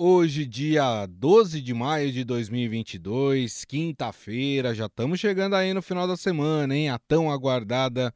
Hoje, dia 12 de maio de 2022, quinta-feira, já estamos chegando aí no final da semana, hein? A tão aguardada,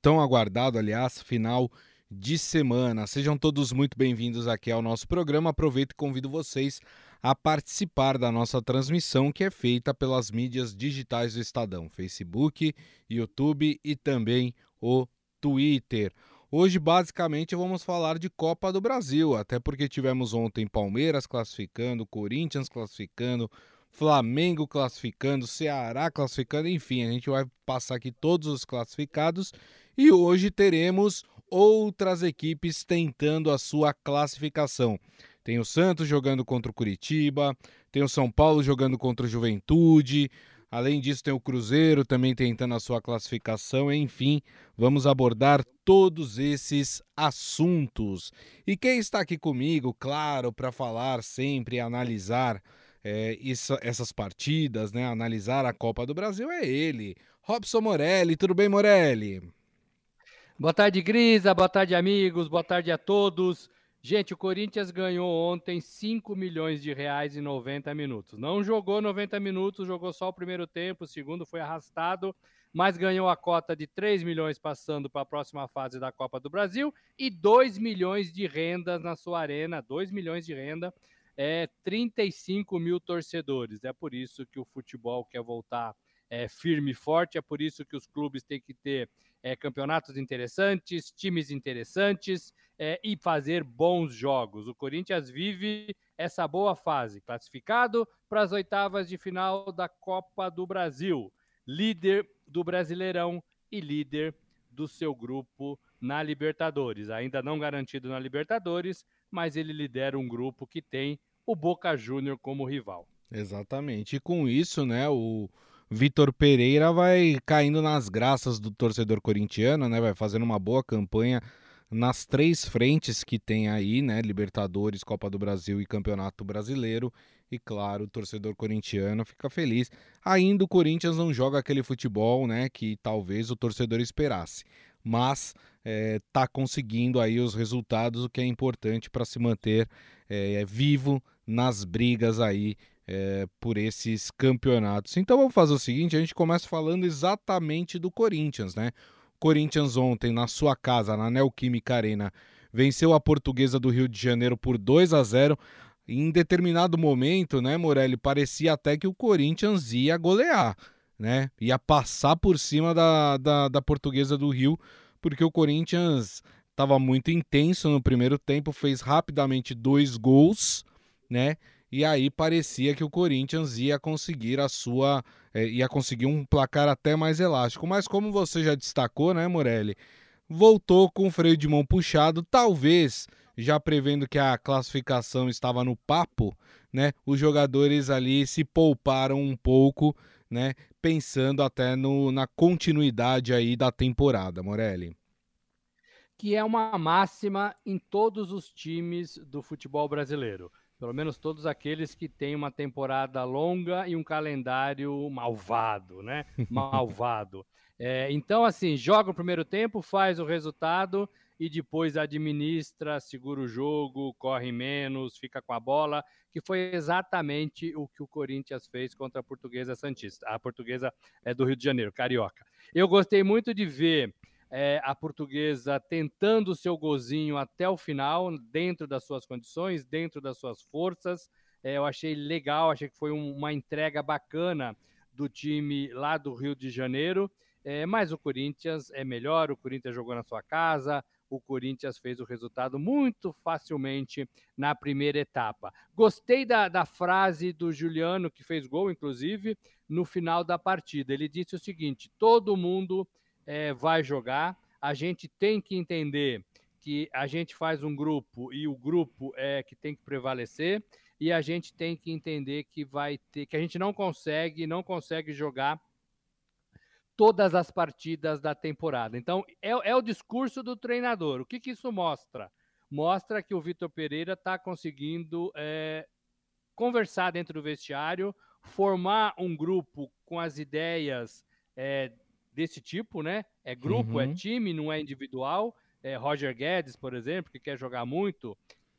tão aguardado, aliás, final de semana. Sejam todos muito bem-vindos aqui ao nosso programa. Aproveito e convido vocês a participar da nossa transmissão que é feita pelas mídias digitais do Estadão, Facebook, YouTube e também o Twitter. Hoje, basicamente, vamos falar de Copa do Brasil, até porque tivemos ontem Palmeiras classificando, Corinthians classificando, Flamengo classificando, Ceará classificando, enfim, a gente vai passar aqui todos os classificados e hoje teremos outras equipes tentando a sua classificação. Tem o Santos jogando contra o Curitiba, tem o São Paulo jogando contra o Juventude, Além disso, tem o Cruzeiro também tentando a sua classificação. Enfim, vamos abordar todos esses assuntos. E quem está aqui comigo, claro, para falar sempre, analisar é, isso, essas partidas, né? Analisar a Copa do Brasil é ele, Robson Morelli. Tudo bem, Morelli? Boa tarde, Grisa. Boa tarde, amigos. Boa tarde a todos. Gente, o Corinthians ganhou ontem 5 milhões de reais em 90 minutos. Não jogou 90 minutos, jogou só o primeiro tempo, o segundo foi arrastado, mas ganhou a cota de 3 milhões passando para a próxima fase da Copa do Brasil e 2 milhões de rendas na sua arena, 2 milhões de renda, é 35 mil torcedores. É por isso que o futebol quer voltar é, firme e forte, é por isso que os clubes têm que ter é, campeonatos interessantes, times interessantes é, e fazer bons jogos. O Corinthians vive essa boa fase, classificado para as oitavas de final da Copa do Brasil, líder do Brasileirão e líder do seu grupo na Libertadores. Ainda não garantido na Libertadores, mas ele lidera um grupo que tem o Boca Júnior como rival. Exatamente. E com isso, né, o Vitor Pereira vai caindo nas graças do torcedor corintiano, né? Vai fazendo uma boa campanha nas três frentes que tem aí, né? Libertadores, Copa do Brasil e Campeonato Brasileiro. E claro, o torcedor corintiano fica feliz. Ainda o Corinthians não joga aquele futebol, né? Que talvez o torcedor esperasse. Mas é, tá conseguindo aí os resultados, o que é importante para se manter é, vivo nas brigas aí é, por esses campeonatos. Então vamos fazer o seguinte: a gente começa falando exatamente do Corinthians, né? Corinthians ontem, na sua casa, na Neoquímica Arena, venceu a portuguesa do Rio de Janeiro por 2 a 0. Em determinado momento, né, Morelli, parecia até que o Corinthians ia golear, né? Ia passar por cima da, da, da portuguesa do Rio, porque o Corinthians estava muito intenso no primeiro tempo, fez rapidamente dois gols, né? E aí parecia que o Corinthians ia conseguir a sua é, ia conseguir um placar até mais elástico, mas como você já destacou, né, Morelli, voltou com o freio de mão puxado, talvez já prevendo que a classificação estava no papo, né? Os jogadores ali se pouparam um pouco, né, pensando até no, na continuidade aí da temporada, Morelli. Que é uma máxima em todos os times do futebol brasileiro pelo menos todos aqueles que têm uma temporada longa e um calendário malvado, né? Malvado. É, então, assim, joga o primeiro tempo, faz o resultado e depois administra, segura o jogo, corre menos, fica com a bola, que foi exatamente o que o Corinthians fez contra a Portuguesa Santista, a Portuguesa é do Rio de Janeiro, Carioca. Eu gostei muito de ver é, a portuguesa tentando o seu gozinho até o final, dentro das suas condições, dentro das suas forças. É, eu achei legal, achei que foi um, uma entrega bacana do time lá do Rio de Janeiro. É, mas o Corinthians é melhor, o Corinthians jogou na sua casa, o Corinthians fez o resultado muito facilmente na primeira etapa. Gostei da, da frase do Juliano, que fez gol, inclusive, no final da partida. Ele disse o seguinte: todo mundo é, vai jogar. A gente tem que entender que a gente faz um grupo e o grupo é que tem que prevalecer e a gente tem que entender que vai ter que a gente não consegue não consegue jogar todas as partidas da temporada. Então é, é o discurso do treinador. O que, que isso mostra? Mostra que o Vitor Pereira está conseguindo é, conversar dentro do vestiário, formar um grupo com as ideias é, desse tipo, né? É grupo, é uhum. é time, não é individual. É Roger Guedes, por exemplo, que quer jogar muito,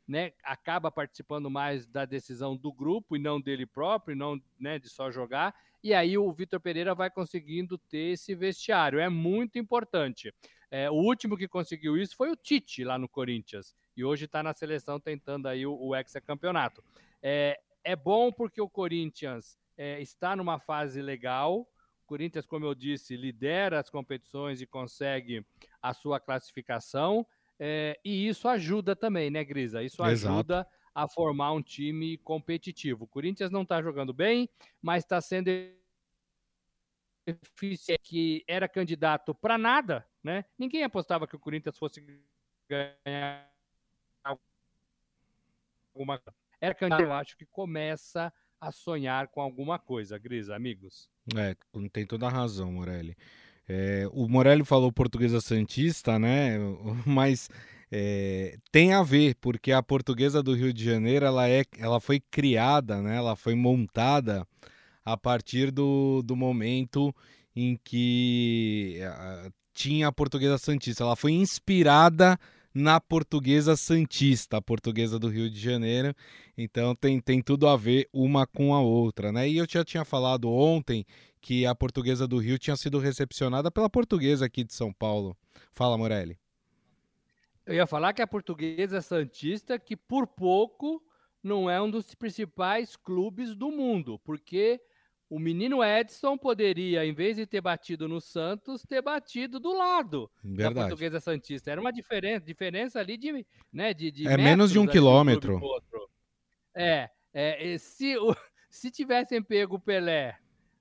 né, acaba participando mais da decisão do grupo e não dele próprio, e não né, de só jogar. E aí o Vitor Pereira vai conseguindo ter esse vestiário. É muito importante. É, o último que conseguiu isso foi o Tite lá no Corinthians. E hoje está na seleção tentando aí o, o hexacampeonato. É, é bom porque o Corinthians é, está numa fase legal. O Corinthians, como eu disse, lidera as competições e consegue a sua classificação. É, e isso ajuda também, né, Grisa? Isso Exato. ajuda a formar um time competitivo. O Corinthians não está jogando bem, mas está sendo eficiente, que era candidato para nada, né? Ninguém apostava que o Corinthians fosse ganhar alguma era candidato, eu acho que começa a sonhar com alguma coisa, Grisa, amigos. É, tem toda a razão, Morelli. É, o Morelli falou portuguesa santista, né? Mas é, tem a ver, porque a portuguesa do Rio de Janeiro ela, é, ela foi criada, né? ela foi montada a partir do, do momento em que uh, tinha a portuguesa santista. Ela foi inspirada na portuguesa santista, a portuguesa do Rio de Janeiro. Então tem, tem tudo a ver uma com a outra, né? E eu já tinha falado ontem que a portuguesa do Rio tinha sido recepcionada pela portuguesa aqui de São Paulo. Fala, Morelli. Eu ia falar que a portuguesa santista, que por pouco não é um dos principais clubes do mundo, porque o menino Edson poderia, em vez de ter batido no Santos, ter batido do lado Verdade. da Portuguesa Santista. Era uma diferença, diferença ali de, né, de, de é menos de um quilômetro. É, é, se, se tivessem pego o Pelé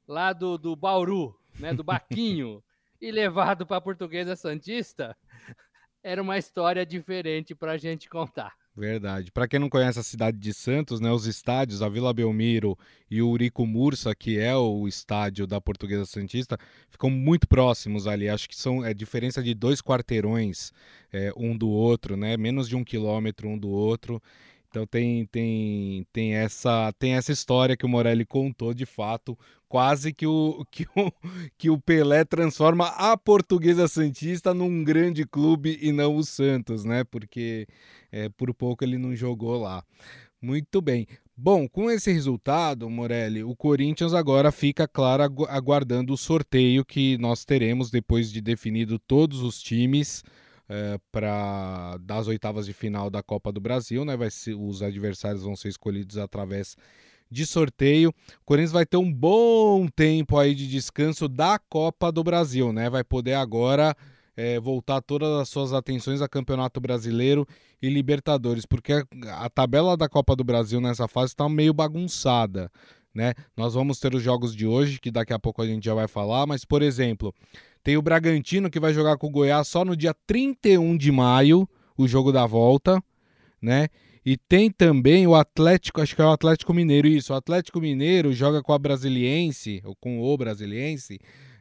lá do, do Bauru, né, do Baquinho, e levado para a Portuguesa Santista, era uma história diferente para a gente contar. Verdade. Para quem não conhece a cidade de Santos, né, os estádios, a Vila Belmiro e o Urico Mursa, que é o estádio da Portuguesa Santista, ficam muito próximos ali. Acho que são é diferença de dois quarteirões é, um do outro, né? Menos de um quilômetro um do outro. Então tem, tem, tem, essa, tem essa história que o Morelli contou de fato, quase que o, que o, que o Pelé transforma a Portuguesa Santista num grande clube e não o Santos, né? Porque é, por pouco ele não jogou lá. Muito bem. Bom, com esse resultado, Morelli, o Corinthians agora fica, claro, aguardando o sorteio que nós teremos depois de definido todos os times é, para das oitavas de final da Copa do Brasil, né? Vai ser, os adversários vão ser escolhidos através de sorteio. O Corinthians vai ter um bom tempo aí de descanso da Copa do Brasil, né? Vai poder agora é, voltar todas as suas atenções a Campeonato Brasileiro e Libertadores, porque a, a tabela da Copa do Brasil nessa fase está meio bagunçada. Né? Nós vamos ter os jogos de hoje, que daqui a pouco a gente já vai falar, mas, por exemplo, tem o Bragantino que vai jogar com o Goiás só no dia 31 de maio, o jogo da volta, né? E tem também o Atlético, acho que é o Atlético Mineiro, isso. O Atlético Mineiro joga com a Brasiliense, ou com o Brasiliense,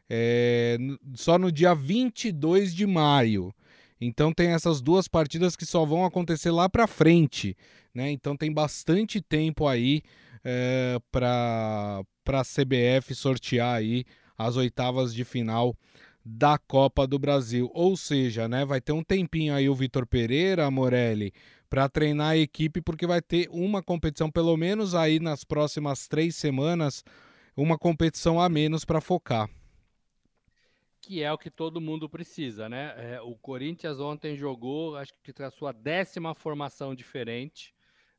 é, só no dia 22 de maio. Então tem essas duas partidas que só vão acontecer lá para frente, né? Então tem bastante tempo aí é, para a CBF sortear aí as oitavas de final da Copa do Brasil. Ou seja, né, vai ter um tempinho aí o Vitor Pereira, Morelli, para treinar a equipe, porque vai ter uma competição, pelo menos aí nas próximas três semanas, uma competição a menos para focar. Que é o que todo mundo precisa, né? É, o Corinthians ontem jogou, acho que a sua décima formação diferente,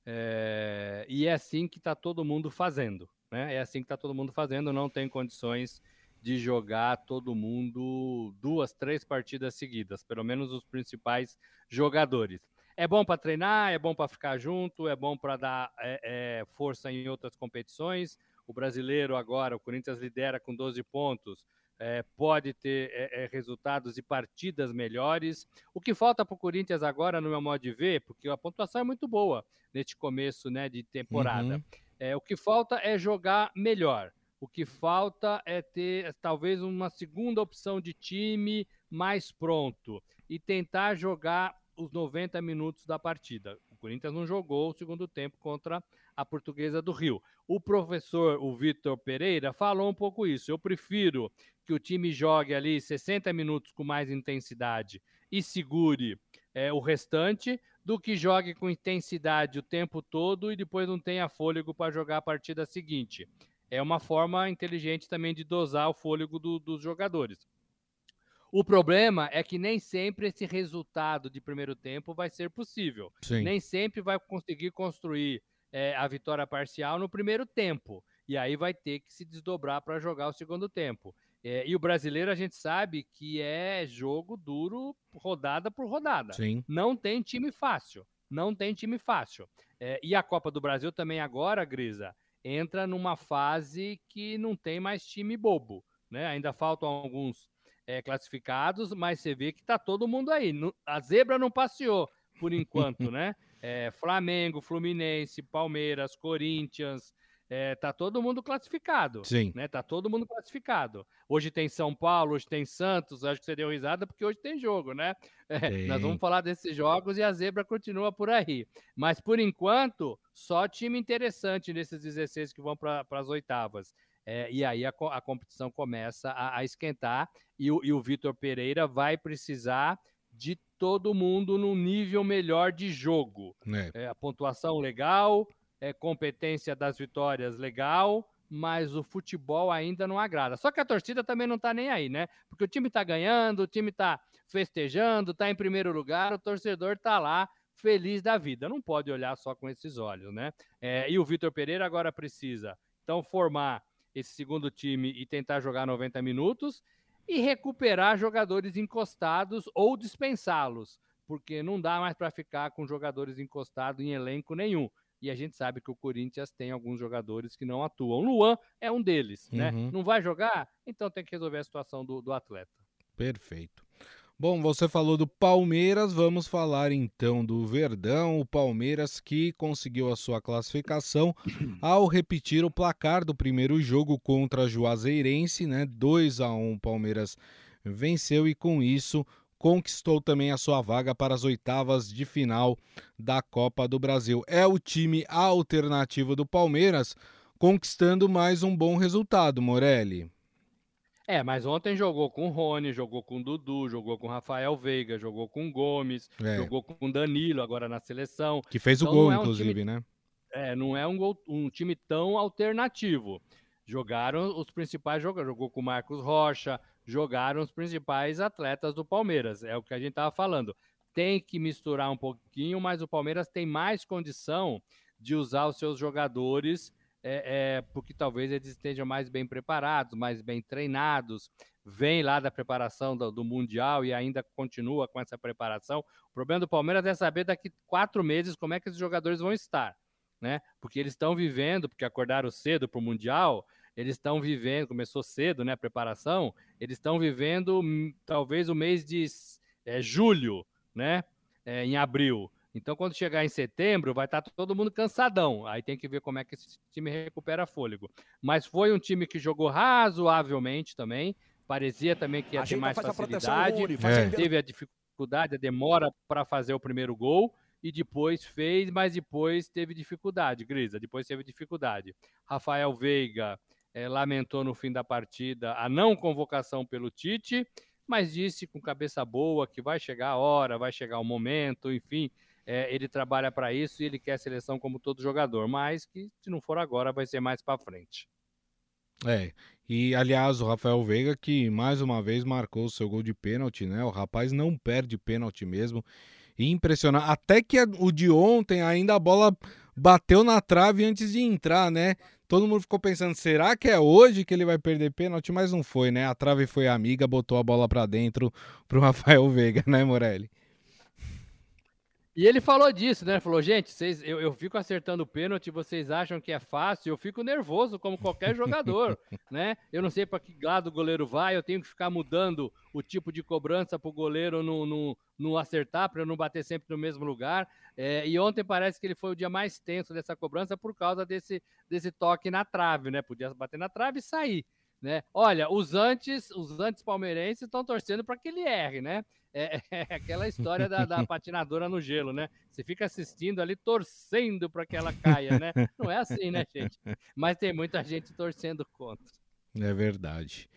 é, e é assim que está todo mundo fazendo, né? É assim que está todo mundo fazendo, não tem condições de jogar todo mundo duas, três partidas seguidas, pelo menos os principais jogadores. É bom para treinar, é bom para ficar junto, é bom para dar é, é, força em outras competições. O brasileiro agora, o Corinthians lidera com 12 pontos, é, pode ter é, é, resultados e partidas melhores. O que falta para o Corinthians agora, no meu modo de ver, porque a pontuação é muito boa neste começo né, de temporada. Uhum. É, o que falta é jogar melhor. O que falta é ter talvez uma segunda opção de time mais pronto e tentar jogar os 90 minutos da partida. O Corinthians não jogou o segundo tempo contra a Portuguesa do Rio. O professor, o Vitor Pereira, falou um pouco isso. Eu prefiro que o time jogue ali 60 minutos com mais intensidade e segure é, o restante do que jogue com intensidade o tempo todo e depois não tenha fôlego para jogar a partida seguinte. É uma forma inteligente também de dosar o fôlego do, dos jogadores. O problema é que nem sempre esse resultado de primeiro tempo vai ser possível. Sim. Nem sempre vai conseguir construir é, a vitória parcial no primeiro tempo. E aí vai ter que se desdobrar para jogar o segundo tempo. É, e o brasileiro a gente sabe que é jogo duro, rodada por rodada. Sim. Não tem time fácil. Não tem time fácil. É, e a Copa do Brasil também agora, Grisa, entra numa fase que não tem mais time bobo. Né? Ainda faltam alguns é, classificados, mas você vê que tá todo mundo aí. A zebra não passeou por enquanto, né? É, Flamengo, Fluminense, Palmeiras, Corinthians, é, tá todo mundo classificado. Sim. Né? Tá todo mundo classificado. Hoje tem São Paulo, hoje tem Santos. Acho que você deu risada porque hoje tem jogo, né? É, nós vamos falar desses jogos e a zebra continua por aí. Mas por enquanto, só time interessante nesses 16 que vão para as oitavas. É, e aí a, a, competição começa a, a esquentar e o, e o Vitor Pereira vai precisar de todo mundo num nível melhor de jogo. É. É, a pontuação legal, é, competência das vitórias legal, mas o futebol ainda não agrada. Só que a torcida também não está nem aí, né? Porque o time está ganhando, o time está festejando, está em primeiro lugar, o torcedor está lá feliz da vida. Não pode olhar só com esses olhos, né? É, e o Vitor Pereira agora precisa, então, formar esse segundo time e tentar jogar 90 minutos e recuperar jogadores encostados ou dispensá-los, porque não dá mais para ficar com jogadores encostados em elenco nenhum e a gente sabe que o Corinthians tem alguns jogadores que não atuam. Luan é um deles, né? uhum. né? Não vai jogar? Então tem que resolver a situação do, do atleta. Perfeito. Bom, você falou do Palmeiras, vamos falar então do Verdão, o Palmeiras que conseguiu a sua classificação ao repetir o placar do primeiro jogo contra a Juazeirense, né? 2 a 1 Palmeiras venceu e com isso conquistou também a sua vaga para as oitavas de final da Copa do Brasil. É o time alternativo do Palmeiras conquistando mais um bom resultado, Morelli. É, mas ontem jogou com o Rony, jogou com o Dudu, jogou com o Rafael Veiga, jogou com o Gomes, é. jogou com o Danilo agora na seleção. Que fez então, o gol, é um inclusive, time... né? É, não é um, gol, um time tão alternativo. Jogaram os principais jogadores, jogou com o Marcos Rocha, jogaram os principais atletas do Palmeiras. É o que a gente estava falando. Tem que misturar um pouquinho, mas o Palmeiras tem mais condição de usar os seus jogadores, é, é, porque talvez eles estejam mais bem preparados, mais bem treinados. Vem lá da preparação do, do, Mundial e ainda continua com essa preparação. O problema do Palmeiras é saber daqui quatro meses como é que esses jogadores vão estar. Né? Porque eles estão vivendo, porque acordaram cedo para o Mundial, eles estão vivendo, começou cedo, né, a preparação, eles estão vivendo hum, talvez o mês de é, julho, né, é, em abril. Então, quando chegar em setembro, vai estar tá todo mundo cansadão. Aí tem que ver como é que esse time recupera fôlego. Mas foi um time que jogou razoavelmente também. Parecia também que ia ter mais facilidade. É. Teve a dificuldade, a demora para fazer o primeiro gol. E depois fez, mas depois teve dificuldade, Grisa. Depois teve dificuldade. Rafael Veiga é, lamentou no fim da partida a não convocação pelo Tite, mas disse com cabeça boa que vai chegar a hora, vai chegar o momento, enfim, é, ele trabalha para isso e ele quer a seleção como todo jogador, mas que se não for agora vai ser mais para frente. É, e aliás, o Rafael Veiga que mais uma vez marcou o seu gol de pênalti, né? O rapaz não perde pênalti mesmo. Impressionante. Até que o de ontem ainda a bola bateu na trave antes de entrar, né? Todo mundo ficou pensando, será que é hoje que ele vai perder pênalti? Mas não foi, né? A trave foi amiga, botou a bola para dentro pro Rafael Veiga, né, Morelli? E ele falou disso, né? Falou, gente, vocês, eu, eu fico acertando o pênalti, vocês acham que é fácil, eu fico nervoso como qualquer jogador, né? Eu não sei para que lado o goleiro vai, eu tenho que ficar mudando o tipo de cobrança para o goleiro não, não, não acertar, para eu não bater sempre no mesmo lugar. É, e ontem parece que ele foi o dia mais tenso dessa cobrança por causa desse, desse toque na trave, né? Podia bater na trave e sair. Né? Olha, os antes, os antes palmeirenses estão torcendo para que ele erre, né? É, é aquela história da, da, patinadora no gelo, né? Você fica assistindo ali torcendo para que ela caia, né? Não é assim, né, gente? Mas tem muita gente torcendo contra. É verdade.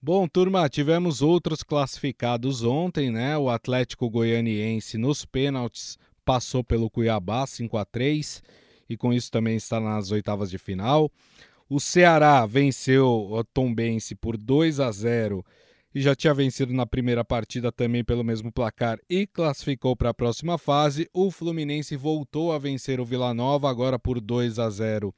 Bom, turma, tivemos outros classificados ontem, né? O Atlético Goianiense nos pênaltis passou pelo Cuiabá 5 a 3 e com isso também está nas oitavas de final. O Ceará venceu o Tombense por 2 a 0 e já tinha vencido na primeira partida também pelo mesmo placar e classificou para a próxima fase. O Fluminense voltou a vencer o Vila Nova agora por 2 a 0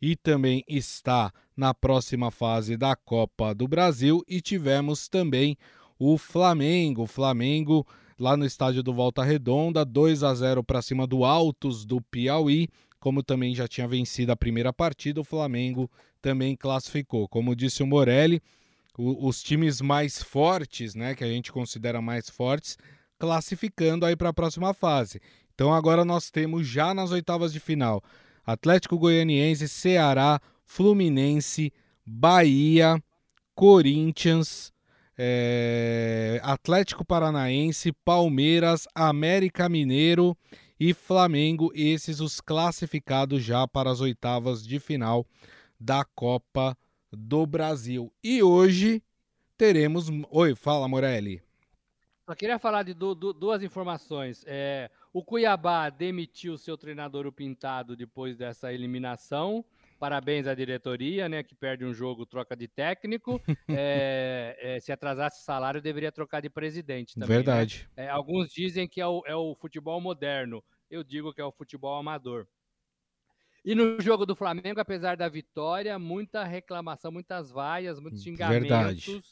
e também está na próxima fase da Copa do Brasil. E tivemos também o Flamengo. O Flamengo lá no estádio do Volta Redonda, 2 a 0 para cima do Altos do Piauí. Como também já tinha vencido a primeira partida, o Flamengo também classificou. Como disse o Morelli, os times mais fortes, né, que a gente considera mais fortes, classificando aí para a próxima fase. Então agora nós temos já nas oitavas de final Atlético Goianiense, Ceará, Fluminense, Bahia, Corinthians, é, Atlético Paranaense, Palmeiras, América Mineiro e Flamengo, esses os classificados já para as oitavas de final da Copa do Brasil. E hoje teremos. Oi, fala Morelli. Só queria falar de du du duas informações. É, o Cuiabá demitiu seu treinador o Pintado depois dessa eliminação. Parabéns à diretoria, né? Que perde um jogo, troca de técnico. é, é, se atrasasse salário, deveria trocar de presidente também. Né? Verdade. Né? alguns dizem que é o, é o futebol moderno. Eu digo que é o futebol amador. E no jogo do Flamengo, apesar da vitória, muita reclamação, muitas vaias, muitos xingamentos. Verdade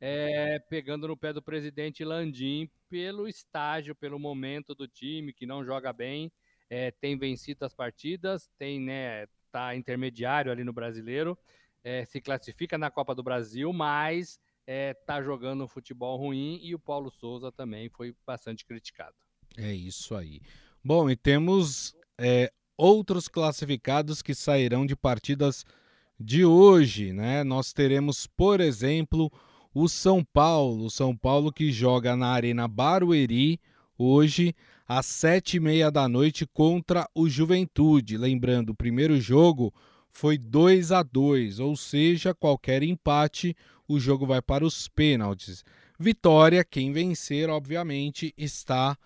é, pegando no pé do presidente Landim pelo estágio, pelo momento do time, que não joga bem, é, tem vencido as partidas, tem, né, tá intermediário ali no brasileiro, é, se classifica na Copa do Brasil, mas é, tá jogando um futebol ruim e o Paulo Souza também foi bastante criticado. É isso aí. Bom, e temos é, outros classificados que sairão de partidas de hoje, né? Nós teremos, por exemplo, o São Paulo. O São Paulo que joga na Arena Barueri hoje às sete e meia da noite contra o Juventude. Lembrando, o primeiro jogo foi 2 a 2, ou seja, qualquer empate, o jogo vai para os pênaltis. Vitória, quem vencer, obviamente, está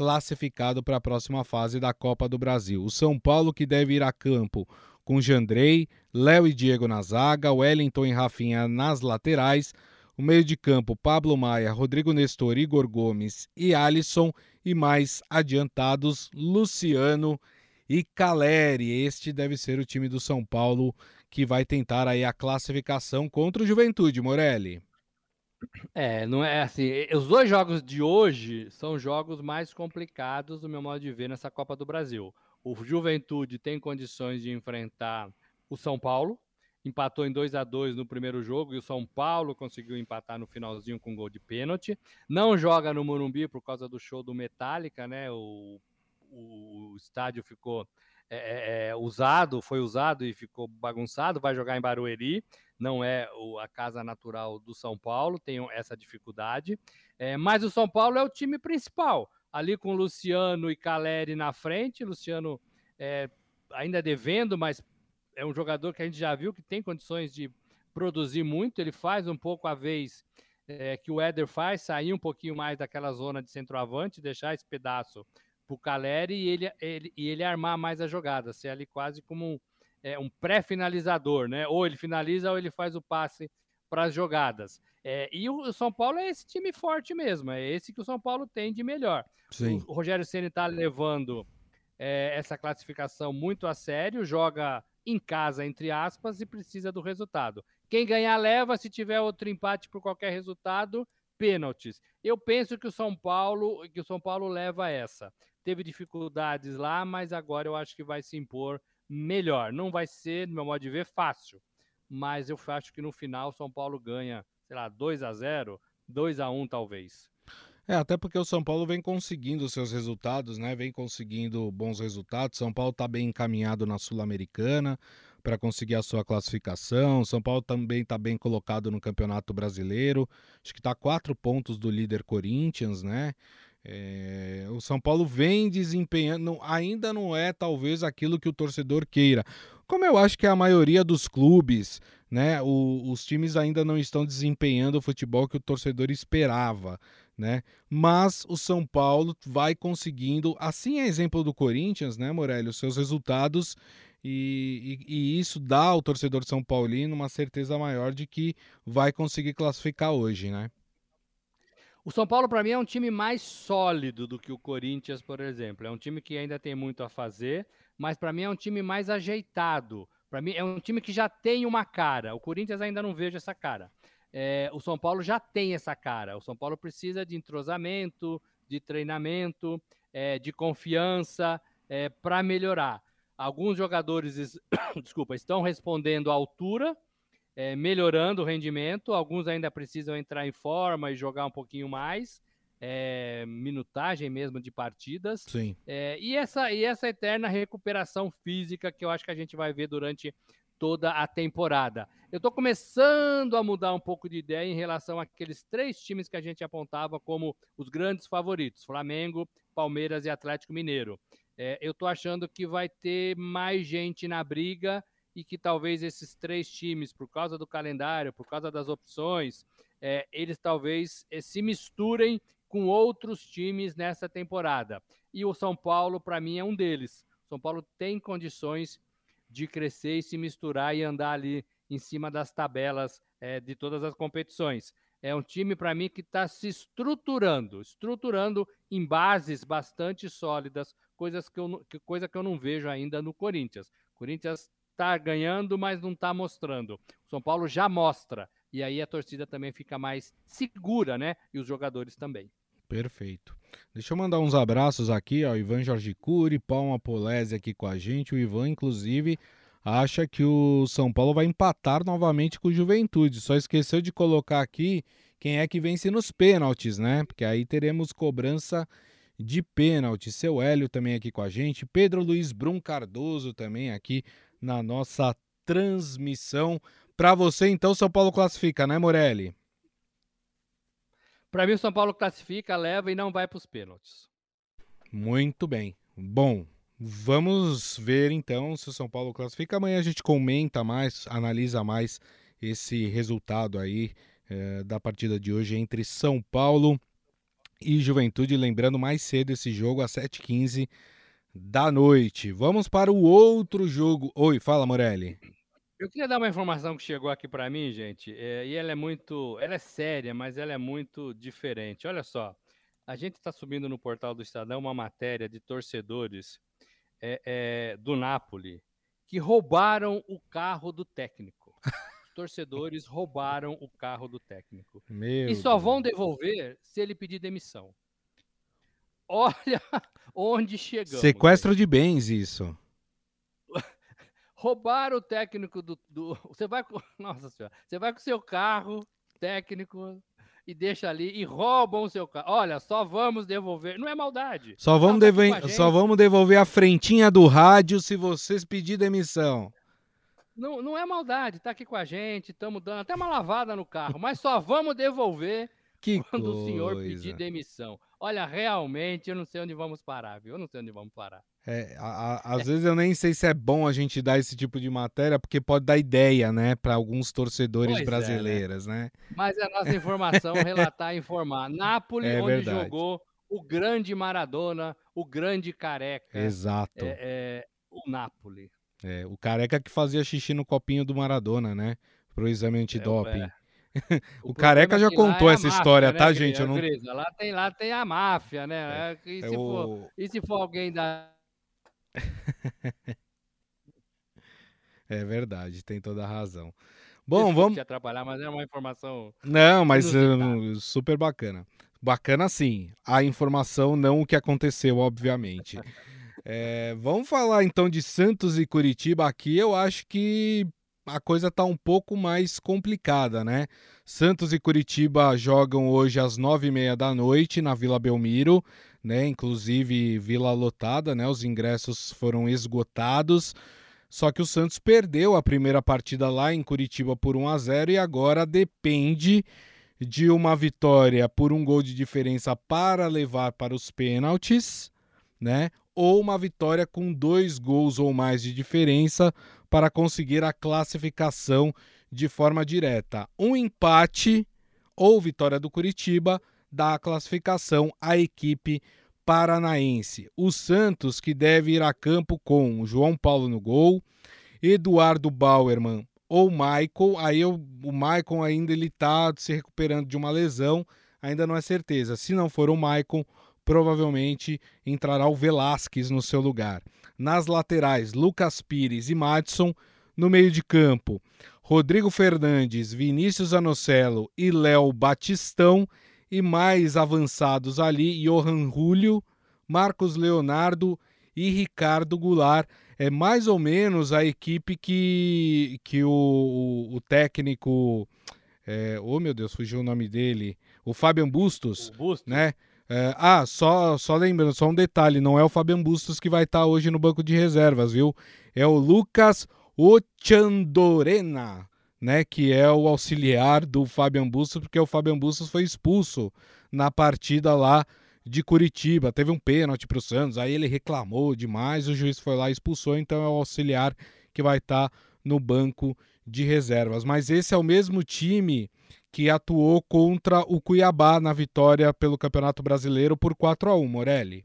classificado para a próxima fase da Copa do Brasil. O São Paulo que deve ir a campo com Jandrei, Léo e Diego na zaga, Wellington e Rafinha nas laterais, o meio de campo, Pablo Maia, Rodrigo Nestor, Igor Gomes e Alisson. E mais adiantados, Luciano e Caleri. Este deve ser o time do São Paulo que vai tentar aí a classificação contra o Juventude, Morelli. É, não é assim. Os dois jogos de hoje são jogos mais complicados, do meu modo de ver, nessa Copa do Brasil. O Juventude tem condições de enfrentar o São Paulo, empatou em 2 a 2 no primeiro jogo e o São Paulo conseguiu empatar no finalzinho com gol de pênalti. Não joga no Morumbi por causa do show do Metallica, né? O, o, o estádio ficou é, é, é, usado, foi usado e ficou bagunçado. Vai jogar em Barueri, não é a casa natural do São Paulo, tem essa dificuldade. É, mas o São Paulo é o time principal, ali com Luciano e Caleri na frente. Luciano é, ainda devendo, mas é um jogador que a gente já viu que tem condições de produzir muito, ele faz um pouco a vez é, que o Éder faz, sair um pouquinho mais daquela zona de centroavante, deixar esse pedaço para o Caleri e ele, ele, e ele armar mais a jogada, ser ali quase como um, é, um pré-finalizador, né? Ou ele finaliza ou ele faz o passe para as jogadas. É, e o São Paulo é esse time forte mesmo, é esse que o São Paulo tem de melhor. Sim. O Rogério Ceni está levando é, essa classificação muito a sério, joga em casa, entre aspas, e precisa do resultado. Quem ganhar leva, se tiver outro empate por qualquer resultado, pênaltis. Eu penso que o São Paulo, que o São Paulo leva essa. Teve dificuldades lá, mas agora eu acho que vai se impor melhor. Não vai ser, no meu modo de ver, fácil. Mas eu acho que no final São Paulo ganha, sei lá, 2 a 0, 2 a 1 talvez. É, até porque o São Paulo vem conseguindo seus resultados, né? Vem conseguindo bons resultados. São Paulo está bem encaminhado na Sul-Americana para conseguir a sua classificação. São Paulo também está bem colocado no Campeonato Brasileiro. Acho que está quatro pontos do líder Corinthians, né? É, o São Paulo vem desempenhando, ainda não é talvez aquilo que o torcedor queira. Como eu acho que a maioria dos clubes né? O, os times ainda não estão desempenhando o futebol que o torcedor esperava, né? Mas o São Paulo vai conseguindo, assim é exemplo do Corinthians, né, Morelli? Os seus resultados e, e, e, isso dá ao torcedor São Paulino uma certeza maior de que vai conseguir classificar hoje, né? O São Paulo, para mim, é um time mais sólido do que o Corinthians, por exemplo. É um time que ainda tem muito a fazer, mas para mim é um time mais ajeitado. Para mim, é um time que já tem uma cara. O Corinthians ainda não vejo essa cara. É, o São Paulo já tem essa cara. O São Paulo precisa de entrosamento, de treinamento, é, de confiança é, para melhorar. Alguns jogadores, desculpa, estão respondendo à altura, é, melhorando o rendimento. Alguns ainda precisam entrar em forma e jogar um pouquinho mais. É, minutagem mesmo de partidas. Sim. É, e, essa, e essa eterna recuperação física que eu acho que a gente vai ver durante toda a temporada. Eu estou começando a mudar um pouco de ideia em relação àqueles três times que a gente apontava como os grandes favoritos: Flamengo, Palmeiras e Atlético Mineiro. É, eu estou achando que vai ter mais gente na briga e que talvez esses três times, por causa do calendário, por causa das opções, é, eles talvez é, se misturem com outros times nessa temporada. E o São Paulo, para mim, é um deles. São Paulo tem condições de crescer e se misturar e andar ali em cima das tabelas é, de todas as competições. É um time, para mim, que está se estruturando, estruturando em bases bastante sólidas, coisas que eu, que, coisa que eu não vejo ainda no Corinthians. O Corinthians está ganhando, mas não está mostrando. O São Paulo já mostra. E aí a torcida também fica mais segura, né? E os jogadores também. Perfeito. Deixa eu mandar uns abraços aqui, ó. Ivan Jorge Cury, Paulo Apolese aqui com a gente. O Ivan, inclusive, acha que o São Paulo vai empatar novamente com o Juventude. Só esqueceu de colocar aqui quem é que vence nos pênaltis, né? Porque aí teremos cobrança de pênalti. Seu Hélio também aqui com a gente. Pedro Luiz Brum Cardoso também aqui na nossa transmissão. Para você, então, São Paulo classifica, né, Morelli? Para mim, o São Paulo classifica, leva e não vai para os pênaltis. Muito bem. Bom, vamos ver então se o São Paulo classifica. Amanhã a gente comenta mais, analisa mais esse resultado aí é, da partida de hoje entre São Paulo e Juventude. Lembrando mais cedo esse jogo às 7h15 da noite. Vamos para o outro jogo. Oi, fala Morelli. Eu queria dar uma informação que chegou aqui para mim, gente, é, e ela é muito, ela é séria, mas ela é muito diferente. Olha só, a gente está subindo no portal do Estadão uma matéria de torcedores é, é, do Napoli que roubaram o carro do técnico. Os torcedores roubaram o carro do técnico. Meu e só Deus. vão devolver se ele pedir demissão. Olha onde chegamos. Sequestro de bens, isso. Roubaram o técnico do, do, Você vai com. Nossa senhora. Você vai com o seu carro técnico e deixa ali e roubam o seu carro. Olha, só vamos devolver. Não é maldade. Só vamos, devolver, só vamos devolver a frentinha do rádio se vocês pedir demissão. Não, não é maldade, tá aqui com a gente, estamos dando até uma lavada no carro, mas só vamos devolver que quando coisa. o senhor pedir demissão. Olha, realmente eu não sei onde vamos parar, viu? Eu não sei onde vamos parar. É, a, a, às é. vezes eu nem sei se é bom a gente dar esse tipo de matéria, porque pode dar ideia, né, para alguns torcedores pois brasileiros, é, né? né? Mas a nossa informação relatar e informar. Nápoles, é onde verdade. jogou o grande Maradona, o grande Careca. Exato. É, é, o Nápoles. É, o Careca que fazia xixi no copinho do Maradona, né? Pro exame antidoping. É, o, o Careca já contou é essa máfia, história, né, tá, gente? Eu não... lá, tem, lá tem a máfia, né? E, se o... for, e se for alguém da é verdade, tem toda a razão. Bom, vamos. Te atrapalhar, mas é uma informação. Não, mas uh, super bacana. Bacana sim. A informação, não o que aconteceu, obviamente. é, vamos falar então de Santos e Curitiba aqui. Eu acho que a coisa tá um pouco mais complicada, né? Santos e Curitiba jogam hoje às nove e meia da noite na Vila Belmiro né? Inclusive Vila lotada, né? Os ingressos foram esgotados. Só que o Santos perdeu a primeira partida lá em Curitiba por 1 a 0 e agora depende de uma vitória por um gol de diferença para levar para os pênaltis, né? Ou uma vitória com dois gols ou mais de diferença para conseguir a classificação de forma direta. Um empate ou vitória do Curitiba dá a classificação à equipe paranaense. O Santos que deve ir a campo com João Paulo no gol, Eduardo Bauerman ou Michael. Aí eu, o Michael ainda ele tá se recuperando de uma lesão, ainda não é certeza. Se não for o Michael, provavelmente entrará o Velasquez no seu lugar. Nas laterais, Lucas Pires e Madison. No meio de campo, Rodrigo Fernandes, Vinícius Anocelo e Léo Batistão. E mais avançados ali, Johan Julio, Marcos Leonardo e Ricardo Goulart. É mais ou menos a equipe que, que o, o, o técnico. É, oh meu Deus, fugiu o nome dele. O Fabian Bustos, Bustos. né? É, ah, só, só lembrando, só um detalhe: não é o Fabian Bustos que vai estar hoje no banco de reservas, viu? É o Lucas Ochandorena, né? Que é o auxiliar do Fabian Bustos, porque o Fabian Bustos foi expulso na partida lá de Curitiba. Teve um pênalti para o Santos, aí ele reclamou demais, o juiz foi lá e expulsou, então é o auxiliar que vai estar tá no banco de reservas. Mas esse é o mesmo time que atuou contra o Cuiabá na vitória pelo Campeonato Brasileiro por 4 a 1 Morelli.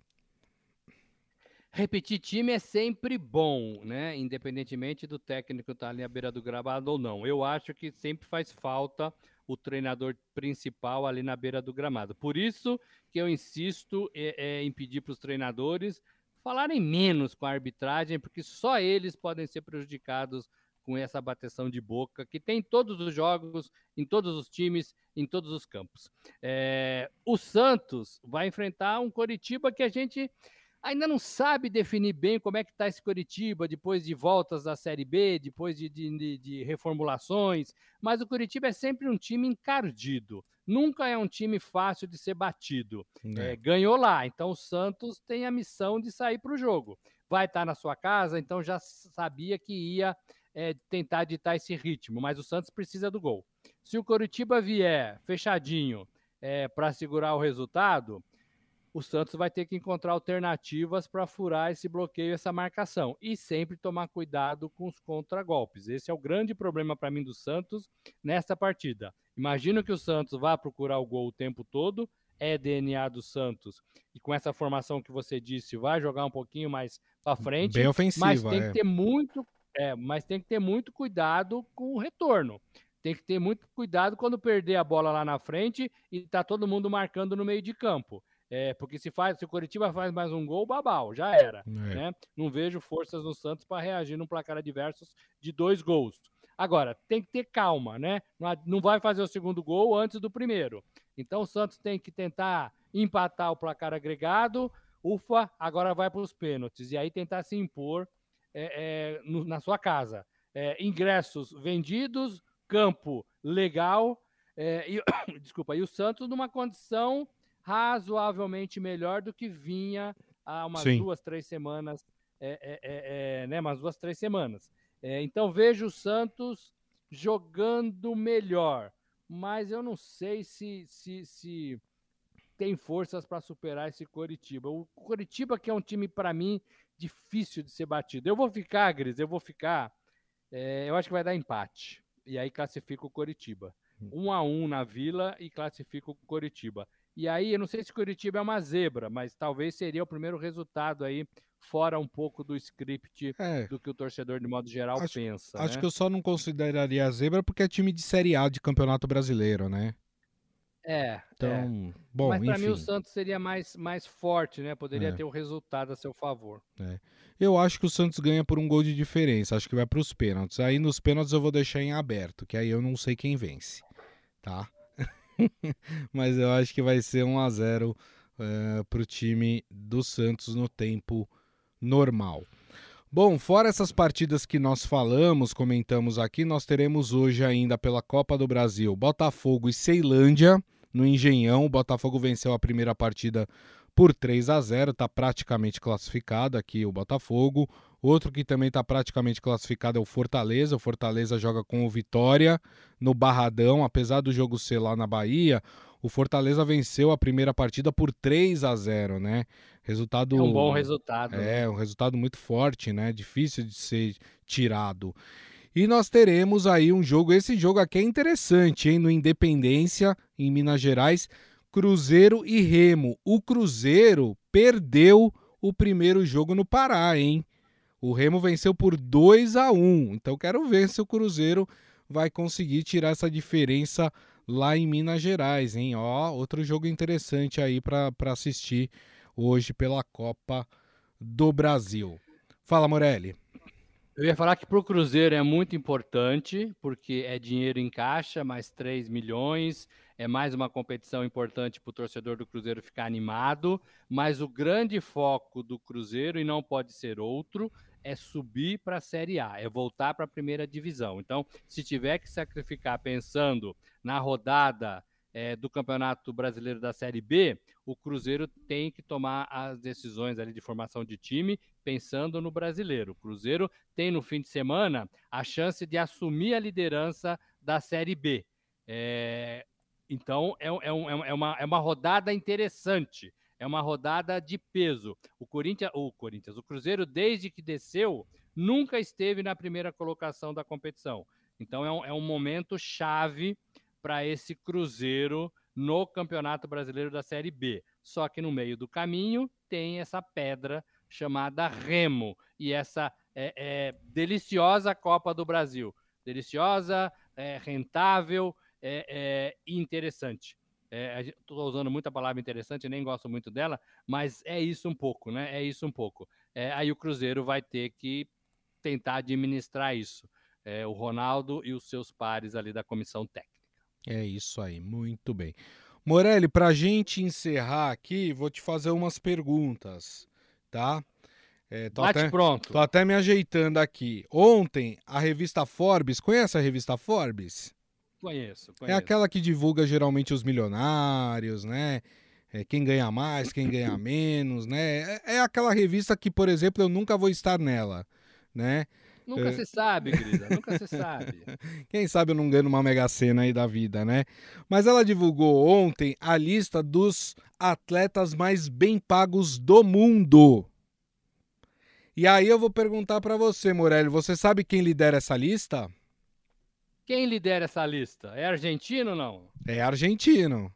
Repetir time é sempre bom, né? Independentemente do técnico estar ali à beira do gramado ou não. Eu acho que sempre faz falta o treinador principal ali na beira do gramado. Por isso que eu insisto é, é, em pedir para os treinadores falarem menos com a arbitragem, porque só eles podem ser prejudicados com essa bateção de boca que tem em todos os jogos, em todos os times, em todos os campos. É, o Santos vai enfrentar um Coritiba que a gente ainda não sabe definir bem como é que está esse Curitiba depois de voltas da Série B, depois de, de, de, reformulações, mas o Curitiba é sempre um time encardido. Nunca é um time fácil de ser batido. É. É, ganhou lá, então o Santos tem a missão de sair para o jogo. Vai estar tá na sua casa, então já sabia que ia é, tentar ditar esse ritmo, mas o Santos precisa do gol. Se o Curitiba vier fechadinho é, para segurar o resultado, o Santos vai ter que encontrar alternativas para furar esse bloqueio, essa marcação. E sempre tomar cuidado com os contragolpes. Esse é o grande problema para mim do Santos nesta partida. Imagino que o Santos vá procurar o gol o tempo todo, é DNA do Santos. E com essa formação que você disse, vai jogar um pouquinho mais para frente. Bem ofensiva, mas tem é. que ter muito, é, mas tem que ter muito cuidado com o retorno. Tem que ter muito cuidado quando perder a bola lá na frente e tá todo mundo marcando no meio de campo. É, porque se faz, se o Coritiba faz mais um gol, babau, já era. É. Né? Não vejo forças no Santos para reagir num placar adverso de dois gols. Agora, tem que ter calma, né? Não vai fazer o segundo gol antes do primeiro. Então o Santos tem que tentar empatar o placar agregado. Ufa, agora vai para os pênaltis. E aí tentar se impor é, é, no, na sua casa. É, ingressos vendidos, campo legal. É, e, desculpa, e o Santos numa condição razoavelmente melhor do que vinha há umas Sim. duas, três semanas, é, é, é, né, umas duas, três semanas. Então vejo o Santos jogando melhor, mas eu não sei se, se, se tem forças para superar esse Coritiba. O Coritiba que é um time para mim difícil de ser batido. Eu vou ficar, Gris, eu vou ficar. É, eu acho que vai dar empate. E aí classifica o Coritiba. Hum. Um a um na Vila e classifica o Coritiba. E aí, eu não sei se Curitiba é uma zebra, mas talvez seria o primeiro resultado aí, fora um pouco do script é. do que o torcedor, de modo geral, acho, pensa. Acho né? que eu só não consideraria a zebra porque é time de Série A de Campeonato Brasileiro, né? É. Então, é. bom, Mas para mim o Santos seria mais, mais forte, né? Poderia é. ter o resultado a seu favor. É. Eu acho que o Santos ganha por um gol de diferença. Acho que vai para os pênaltis. Aí nos pênaltis eu vou deixar em aberto, que aí eu não sei quem vence, tá? mas eu acho que vai ser 1 a 0 para o time do Santos no tempo normal. Bom, fora essas partidas que nós falamos, comentamos aqui, nós teremos hoje ainda pela Copa do Brasil Botafogo e Ceilândia no Engenhão. O Botafogo venceu a primeira partida por 3 a 0, está praticamente classificado aqui o Botafogo. Outro que também está praticamente classificado é o Fortaleza. O Fortaleza joga com o Vitória no Barradão, apesar do jogo ser lá na Bahia. O Fortaleza venceu a primeira partida por 3 a 0, né? Resultado É um bom resultado. É, né? um resultado muito forte, né? Difícil de ser tirado. E nós teremos aí um jogo, esse jogo aqui é interessante, hein? No Independência, em Minas Gerais, Cruzeiro e Remo. O Cruzeiro perdeu o primeiro jogo no Pará, hein? O Remo venceu por 2 a 1 Então quero ver se o Cruzeiro vai conseguir tirar essa diferença lá em Minas Gerais, hein? Ó, outro jogo interessante aí para assistir hoje pela Copa do Brasil. Fala, Morelli. Eu ia falar que para o Cruzeiro é muito importante, porque é dinheiro em caixa, mais 3 milhões, é mais uma competição importante para o torcedor do Cruzeiro ficar animado, mas o grande foco do Cruzeiro, e não pode ser outro, é subir para a Série A, é voltar para a primeira divisão. Então, se tiver que sacrificar pensando na rodada é, do Campeonato Brasileiro da Série B, o Cruzeiro tem que tomar as decisões ali de formação de time pensando no brasileiro. O Cruzeiro tem no fim de semana a chance de assumir a liderança da Série B. É, então é, é, um, é, uma, é uma rodada interessante, é uma rodada de peso. O Corinthians, o Corinthians, o Cruzeiro, desde que desceu, nunca esteve na primeira colocação da competição. Então é um, é um momento chave para esse Cruzeiro no Campeonato Brasileiro da Série B. Só que no meio do caminho tem essa pedra chamada Remo e essa é, é, deliciosa Copa do Brasil. Deliciosa, é, rentável é, e interessante. Estou é, usando muita palavra interessante, nem gosto muito dela, mas é isso um pouco, né? É isso um pouco. É, aí o Cruzeiro vai ter que tentar administrar isso. o Ronaldo e os seus pares ali da comissão técnica. É isso aí, muito bem. Morelli, para a gente encerrar aqui, vou te fazer umas perguntas, tá? É, tô Bate até, pronto. Tô até me ajeitando aqui. Ontem, a revista Forbes, conhece a revista Forbes? Conheço, conheço. É aquela que divulga geralmente os milionários, né? É, quem ganha mais, quem ganha menos, né? É, é aquela revista que, por exemplo, eu nunca vou estar nela, né? Nunca é. se sabe, querida, nunca se sabe. Quem sabe eu não ganho uma mega cena aí da vida, né? Mas ela divulgou ontem a lista dos atletas mais bem pagos do mundo. E aí eu vou perguntar para você, Morelli, você sabe quem lidera essa lista? Quem lidera essa lista? É argentino ou não? É argentino.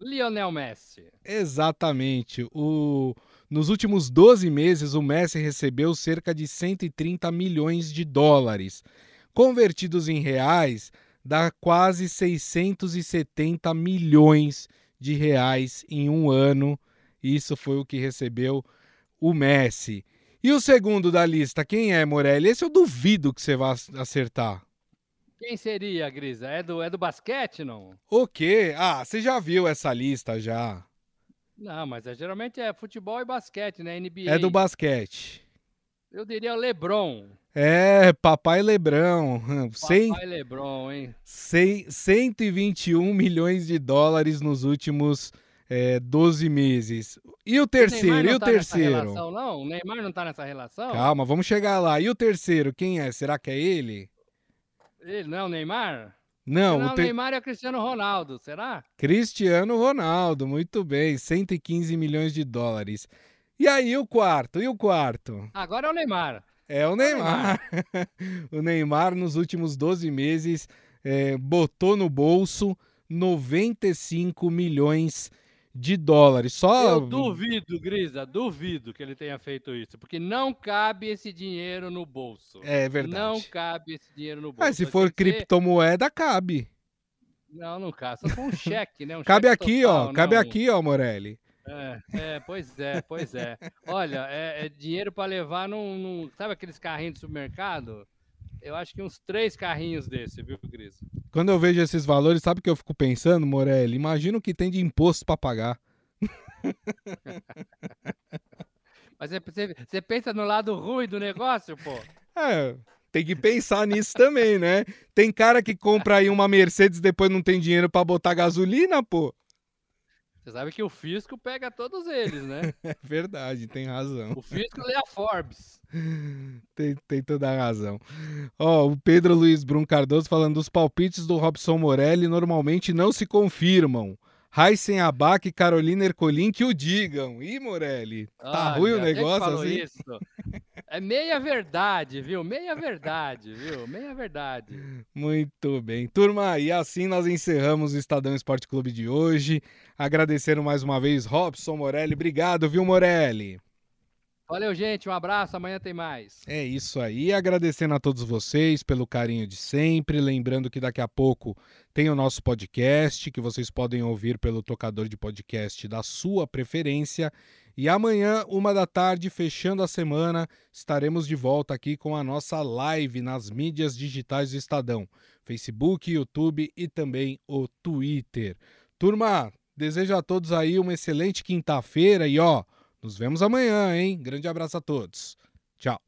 Lionel Messi. Exatamente. O nos últimos 12 meses, o Messi recebeu cerca de 130 milhões de dólares. Convertidos em reais, dá quase 670 milhões de reais em um ano. Isso foi o que recebeu o Messi. E o segundo da lista, quem é, Morelli? Esse eu duvido que você vá acertar. Quem seria, Grisa? É do, é do basquete, não? O quê? Ah, você já viu essa lista já. Não, mas é, geralmente é futebol e basquete, né? NBA. É do basquete. Eu diria LeBron. É, papai Lebrão. Papai Lebron, hein? 100, 121 milhões de dólares nos últimos é, 12 meses. E o terceiro? O e o tá terceiro? Relação, não, o Neymar não tá nessa relação. Calma, vamos chegar lá. E o terceiro, quem é? Será que é ele? Ele não é o Neymar? Não, não o te... Neymar é Cristiano Ronaldo, será? Cristiano Ronaldo, muito bem, 115 milhões de dólares. E aí o quarto? E o quarto? Agora é o Neymar. É o Neymar. o Neymar, nos últimos 12 meses, é, botou no bolso 95 milhões de de dólares. Só... Eu duvido, Grisa, duvido que ele tenha feito isso, porque não cabe esse dinheiro no bolso. É verdade. Não cabe esse dinheiro no bolso. Mas se for criptomoeda, ser... cabe. Não, não cabe. Só com um cheque, né? Um cabe cheque aqui, total, ó. Cabe aqui, ó, Morelli. É, é, pois é, pois é. Olha, é, é dinheiro para levar num, num, Sabe aqueles carrinhos de supermercado? Eu acho que uns três carrinhos desse, viu, Cris? Quando eu vejo esses valores, sabe o que eu fico pensando, Morelli? Imagina o que tem de imposto para pagar. Mas você, você pensa no lado ruim do negócio, pô? É, tem que pensar nisso também, né? Tem cara que compra aí uma Mercedes e depois não tem dinheiro para botar gasolina, pô. Você sabe que o fisco pega todos eles, né? É verdade, tem razão. O fisco lê a Forbes. Tem, tem toda a razão. Ó, o Pedro Luiz Brum Cardoso falando dos palpites do Robson Morelli normalmente não se confirmam. Heisen Abac e Carolina Ercolim que o digam. Ih, Morelli, tá Olha, ruim o negócio assim? Isso. É meia verdade, viu? Meia verdade, viu? Meia verdade. Muito bem. Turma, e assim nós encerramos o Estadão Esporte Clube de hoje. Agradecendo mais uma vez Robson Morelli. Obrigado, viu, Morelli? Valeu, gente. Um abraço. Amanhã tem mais. É isso aí. Agradecendo a todos vocês pelo carinho de sempre. Lembrando que daqui a pouco tem o nosso podcast, que vocês podem ouvir pelo tocador de podcast da sua preferência. E amanhã, uma da tarde, fechando a semana, estaremos de volta aqui com a nossa live nas mídias digitais do Estadão: Facebook, YouTube e também o Twitter. Turma, desejo a todos aí uma excelente quinta-feira e ó, nos vemos amanhã, hein? Grande abraço a todos. Tchau.